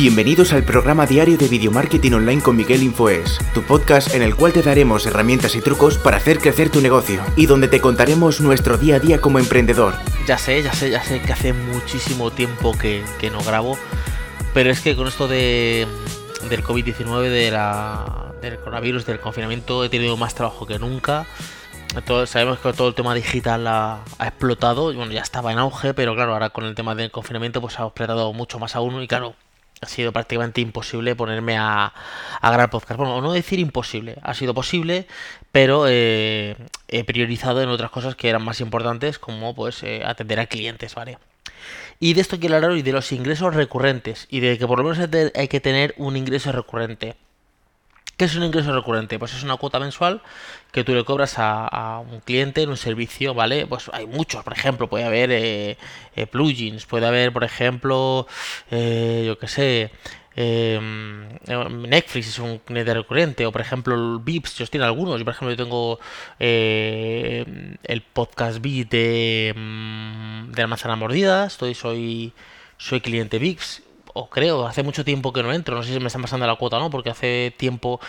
Bienvenidos al programa diario de Video Marketing Online con Miguel Infoes, tu podcast en el cual te daremos herramientas y trucos para hacer crecer tu negocio y donde te contaremos nuestro día a día como emprendedor. Ya sé, ya sé, ya sé que hace muchísimo tiempo que, no grabo, pero es que con esto de, del COVID-19, de la, del coronavirus, del confinamiento, he tenido más trabajo que nunca. Todos, sabemos que todo el tema digital ha, explotado, bueno, ya estaba en auge, pero claro, ahora con el tema del confinamiento pues ha explotado mucho más aún y claro, ha sido prácticamente imposible ponerme a, grabar podcast. Bueno, no decir imposible, ha sido posible, pero eh, he priorizado en otras cosas que eran más importantes, como pues eh, atender a clientes, ¿vale? Y de esto quiero hablar hoy de los ingresos recurrentes y de que por lo menos hay que tener un ingreso recurrente. ¿Qué es un ingreso recurrente? Pues es una cuota mensual que tú le cobras a, un cliente en un servicio, ¿vale? Pues hay muchos, por ejemplo, puede haber eh, eh, plugins, puede haber, por ejemplo, eh, yo qué sé, em, Netflix es un cliente recurrente, o por ejemplo, VIPs, yo tiene algunos, yo por ejemplo yo tengo el podcast VIP de, mm, de la manzana mordida, estoy, soy, soy cliente VIPs o creo, hace mucho tiempo que no entro, no sé si me están pasando la cuota o no, porque hace tiempo,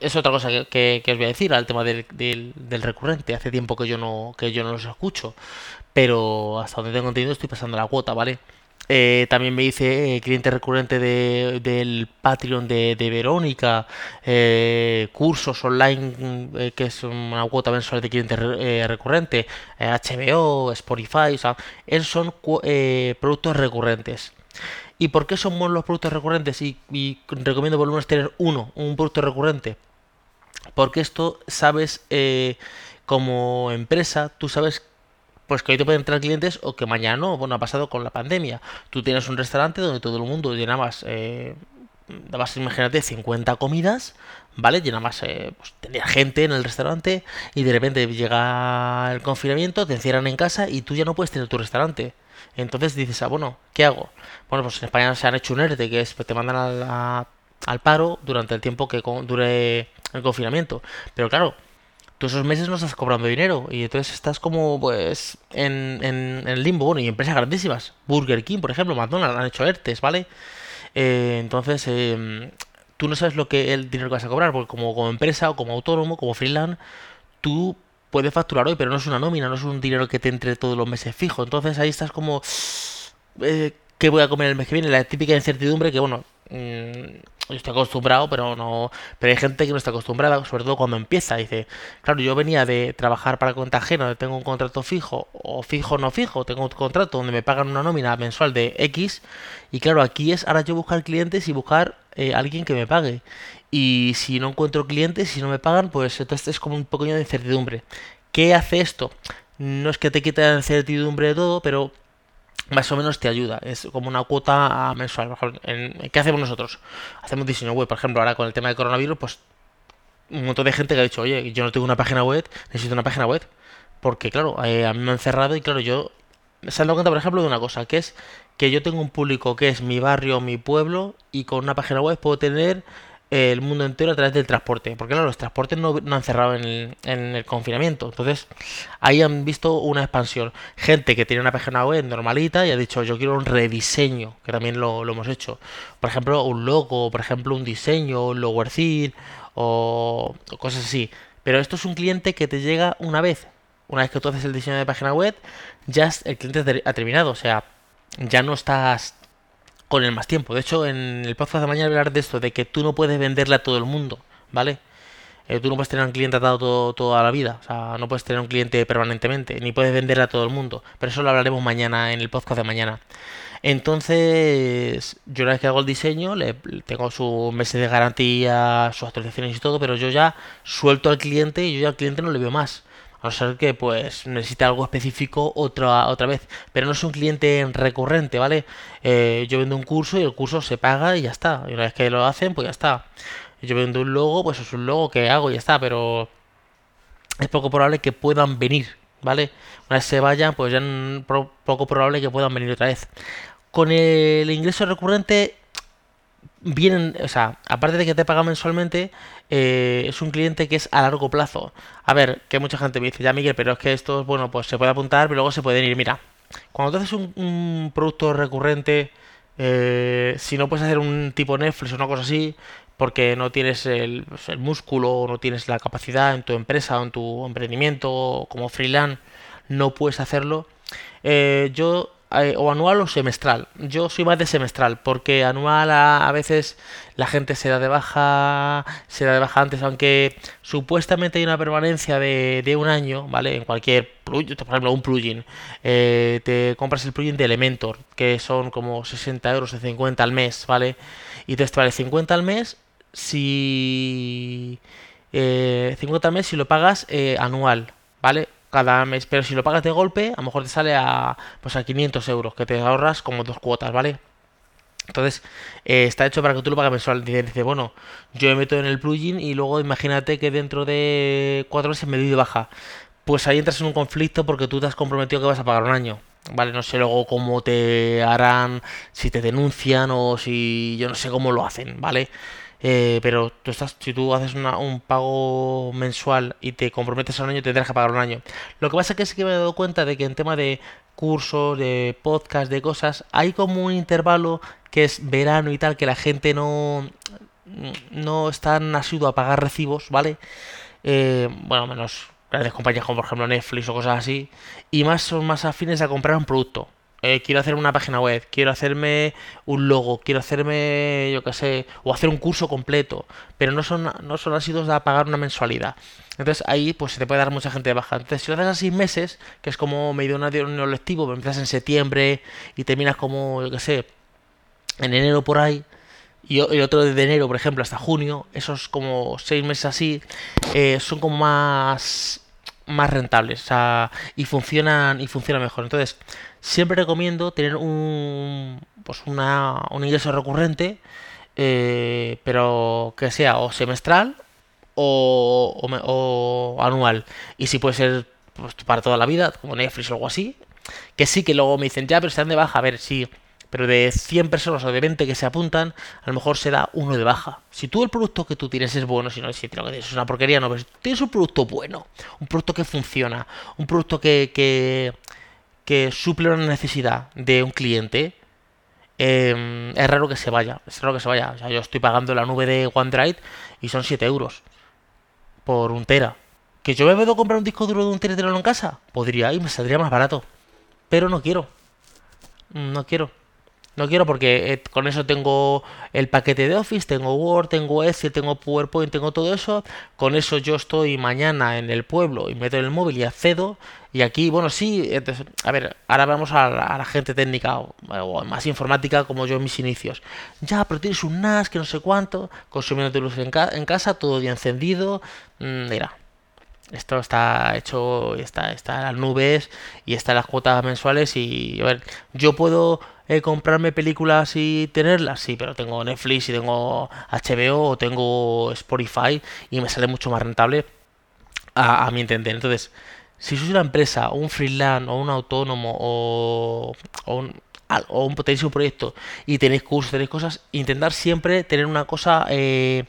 es otra cosa que, os voy a decir, al tema del, del, recurrente, hace tiempo que yo no que yo no los escucho, pero hasta donde tengo entendido estoy pasando la cuota, ¿vale? Eh, también me dice eh, cliente recurrente de, del Patreon de, Verónica, eh, cursos online, que es una cuota mensual de cliente recurrente, HBO, Spotify, o sea, esos son productos recurrentes. ¿Y por qué son buenos los productos recurrentes? Y, recomiendo por lo menos tener uno, un producto recurrente. Porque esto sabes, eh, como empresa, tú sabes pues que hoy te pueden entrar clientes o que mañana no. Bueno, ha pasado con la pandemia. Tú tienes un restaurante donde todo el mundo llenabas, eh, dabas, imagínate, 50 comidas, ¿vale? Llenabas, eh, pues tenía gente en el restaurante y de repente llega el confinamiento, te encierran en casa y tú ya no puedes tener tu restaurante. Entonces dices, ah, bueno, ¿qué hago? Bueno, pues en España se han hecho un ERTE, que es, pues te mandan al, paro durante el tiempo que dure el confinamiento. Pero claro, tú esos meses no estás cobrando dinero y entonces estás como pues en, en, en limbo. Bueno, y empresas grandísimas, Burger King, por ejemplo, McDonald's han hecho ERTES, ¿vale? Eh, entonces, eh, tú no sabes lo que el dinero que vas a cobrar, porque como, como empresa o como autónomo, como freelance, tú puede facturar hoy, pero no es una nómina, no es un dinero que te entre todos los meses fijo. Entonces ahí estás como, eh, ¿qué voy a comer el mes que viene? La típica incertidumbre que, bueno, mm, yo estoy acostumbrado, pero no. Pero hay gente que no está acostumbrada, sobre todo cuando empieza. Dice, claro, yo venía de trabajar para cuenta ajena, tengo un contrato fijo, o fijo no fijo, tengo un contrato donde me pagan una nómina mensual de X. Y claro, aquí es ahora yo buscar clientes y buscar eh, alguien que me pague. Y si no encuentro clientes, si no me pagan, pues entonces es como un pequeño de incertidumbre. ¿Qué hace esto? No es que te quite la incertidumbre de todo, pero más o menos te ayuda. Es como una cuota mensual. ¿Qué hacemos nosotros? Hacemos diseño web, por ejemplo, ahora con el tema de coronavirus, pues un montón de gente que ha dicho, oye, yo no tengo una página web, necesito una página web. Porque, claro, eh, a mí me han cerrado y, claro, yo se han dado cuenta, por ejemplo, de una cosa, que es que yo tengo un público que es mi barrio, mi pueblo, y con una página web puedo tener el mundo entero a través del transporte. Porque claro, los transportes no, han cerrado en el, confinamiento. Entonces, ahí han visto una expansión. Gente que tiene una página web normalita y ha dicho, yo quiero un rediseño, que también lo, hemos hecho. Por ejemplo, un logo, por ejemplo, un diseño, un logo o, o cosas así. Pero esto es un cliente que te llega una vez. Una vez que tú haces el diseño de página web, ya el cliente ha terminado. O sea, ya no estás con el más tiempo. De hecho, en el podcast de mañana hablar de esto, de que tú no puedes venderle a todo el mundo, ¿vale? Eh, tú no puedes tener un cliente atado toda la vida, o sea, no puedes tener un cliente permanentemente, ni puedes venderle a todo el mundo. Pero eso lo hablaremos mañana en el podcast de mañana. Entonces, yo una vez que hago el diseño, le, tengo sus meses de garantía, sus actualizaciones y todo, pero yo ya suelto al cliente y yo ya al cliente no le veo más. A no ser que pues necesite algo específico otra, otra vez. Pero no es un cliente recurrente, ¿vale? Eh, yo vendo un curso y el curso se paga y ya está. Y una vez que lo hacen, pues ya está. Yo vendo un logo, pues es un logo que hago y ya está. Pero es poco probable que puedan venir, ¿vale? Una vez se vayan, pues ya es poco probable que puedan venir otra vez. Con el ingreso recurrente vienen, o sea, aparte de que te paga mensualmente, eh, es un cliente que es a largo plazo. A ver, que mucha gente me dice, ya Miguel, pero es que esto, bueno, pues se puede apuntar, pero luego se pueden ir. Mira, cuando tú haces un, producto recurrente, Eh, si no puedes hacer un tipo Netflix o una cosa así, porque no tienes el, pues, músculo o no tienes la capacidad en tu empresa o en tu emprendimiento como freelance, no puedes hacerlo. Eh, yo eh, o anual o semestral. Yo soy más de semestral, porque anual a, veces la gente se da de baja, se da de baja antes, aunque supuestamente hay una permanencia de, un año, ¿vale? En cualquier plugin, por ejemplo, un plugin. Eh, te compras el plugin de Elementor, que son como 60 euros o 50 al mes, ¿vale? Y te vale 50 al mes si... 50 al mes si lo pagas anual, ¿vale? Cada mes. Pero si lo pagas de golpe, a lo mejor te sale a, pues a 500 euros, que te ahorras como dos cuotas, ¿vale? Entonces, eh, está hecho para que tú lo pagues mensual. Dice, bueno, yo me meto en el plugin y luego imagínate que dentro de cuatro meses me doy de baja. Pues ahí entras en un conflicto porque tú te has comprometido que vas a pagar un año. Vale, no sé luego cómo te harán, si te denuncian o si yo no sé cómo lo hacen, ¿vale? Eh, pero tú estás, si tú haces un pago mensual y te comprometes a un año, tendrás que pagar un año. Lo que pasa es que sí que me he dado cuenta de que en tema de cursos, de podcast, de cosas, hay como un intervalo que es verano y tal, que la gente no, no está asiduo a pagar recibos, ¿vale? Eh, bueno, menos grandes compañías como por ejemplo Netflix o cosas así, y más son más afines a comprar un producto. Eh, quiero hacer una página web, quiero hacerme un logo, quiero hacerme, yo qué sé, o hacer un curso completo, pero no son, no son asidos a pagar una mensualidad. Entonces ahí pues se te puede dar mucha gente de baja. Entonces si lo haces a seis meses, que es como medio un año lectivo, empiezas en septiembre y terminas como, yo qué sé, en enero por ahí, y el otro de enero, por ejemplo, hasta junio, esos como seis meses así, eh, son como más más rentables o sea, y funcionan y funcionan mejor entonces siempre recomiendo tener un, pues una, un ingreso recurrente, eh, pero que sea o semestral o, o, anual. Y si puede ser pues, para toda la vida, como Netflix o algo así, que sí que luego me dicen, ya, pero están de baja, a ver, sí. Pero de 100 personas o de 20 que se apuntan, a lo mejor se da uno de baja. Si tú el producto que tú tienes es bueno, si no, si que tienes es una porquería, no, pero tienes un producto bueno, un producto que funciona, un producto que, que, que suple una necesidad de un cliente, em, es raro que se vaya. Es raro que se vaya. O sea, yo estoy pagando la nube de OneDrive y son 7 euros por un tera. ¿Que yo me puedo comprar un disco duro de un tera en casa? Podría y me saldría más barato. Pero no quiero. No quiero. No quiero porque eh, con eso tengo el paquete de Office, tengo Word, tengo Excel, tengo PowerPoint, tengo todo eso. Con eso yo estoy mañana en el pueblo y meto en el móvil y accedo. Y aquí, bueno, sí, a ver, ahora vamos a la, gente técnica o, más informática como yo en mis inicios. Ya, pero tienes un NAS que no sé cuánto, consumiendo tu luz en, casa, todo bien encendido. Mm, mira, esto está hecho, está, está en las nubes y está en las cuotas mensuales y a ver, yo puedo eh, comprarme películas y tenerlas, sí, pero tengo Netflix y tengo HBO o tengo Spotify y me sale mucho más rentable a, mi entender. Entonces, si sois una empresa o un freelance o un autónomo o, o un, o un, tenéis un proyecto y tenéis cursos, tenéis cosas, intentar siempre tener una cosa eh,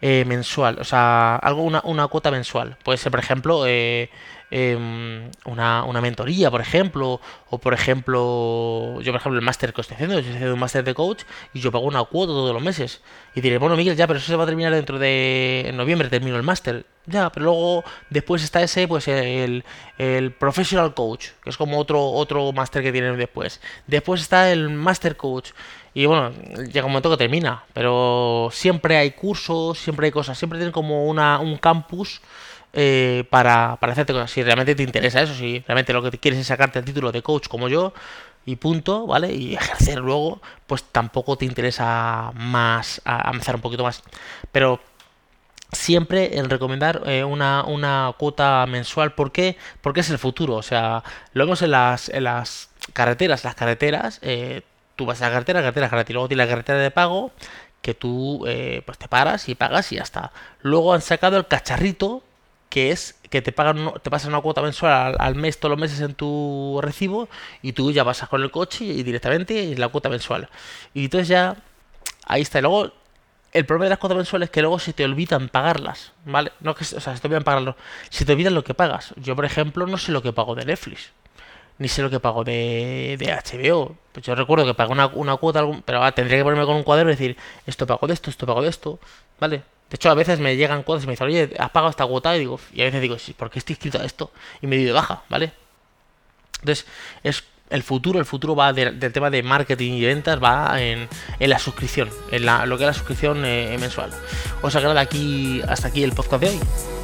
eh, mensual, o sea, algo, una, una, cuota mensual. Puede ser, por ejemplo, eh, Em, una, una, mentoría, por ejemplo, o por ejemplo, yo por ejemplo el máster que estoy haciendo, estoy haciendo un máster de coach y yo pago una cuota todos los meses. Y diré, bueno Miguel, ya, pero eso se va a terminar dentro de noviembre, termino el máster. Ya, pero luego después está ese, pues el, el professional coach, que es como otro, otro máster que tienen después. Después está el master coach. Y bueno, llega un momento que termina, pero siempre hay cursos, siempre hay cosas, siempre tienen como una, un campus eh, para, para hacerte cosas. Si realmente te interesa eso, si realmente lo que quieres es sacarte el título de coach como yo y punto, ¿vale? Y ejercer luego, pues tampoco te interesa más, avanzar un poquito más. Pero siempre en recomendar eh, una, una, cuota mensual. ¿Por qué? Porque es el futuro. O sea, lo vemos en las, en las carreteras. Las carreteras, eh, tú vas a la carretera, la carretera gratis. Luego tienes la carretera de pago que tú pues te paras y pagas y ya está. Luego han sacado el cacharrito que es que te pagan te pasan una cuota mensual al, mes todos los meses en tu recibo y tú ya vas con el coche y directamente en la cuota mensual. Y entonces ya ahí está. Y luego el problema de las cuotas mensuales es que luego se te olvidan pagarlas, ¿vale? No que, o sea, se te olvidan pagarlo. Se te olvidan lo que pagas. Yo, por ejemplo, no sé lo que pago de Netflix. ni sé lo que pago de, de HBO. Pues yo recuerdo que pago una, una cuota, pero ahora tendría que ponerme con un cuaderno y decir, esto pago de esto, esto pago de esto, ¿vale? De hecho, a veces me llegan cuotas y me dicen, oye, ¿has pagado esta cuota? Y, digo, y a veces digo, sí, ¿por qué estoy inscrito a esto? Y me doy de baja, ¿vale? Entonces, es el futuro, el futuro va del tema de marketing y ventas, va en, la suscripción, en lo que es la suscripción eh, mensual. ¿Os agrada aquí hasta aquí el podcast de hoy?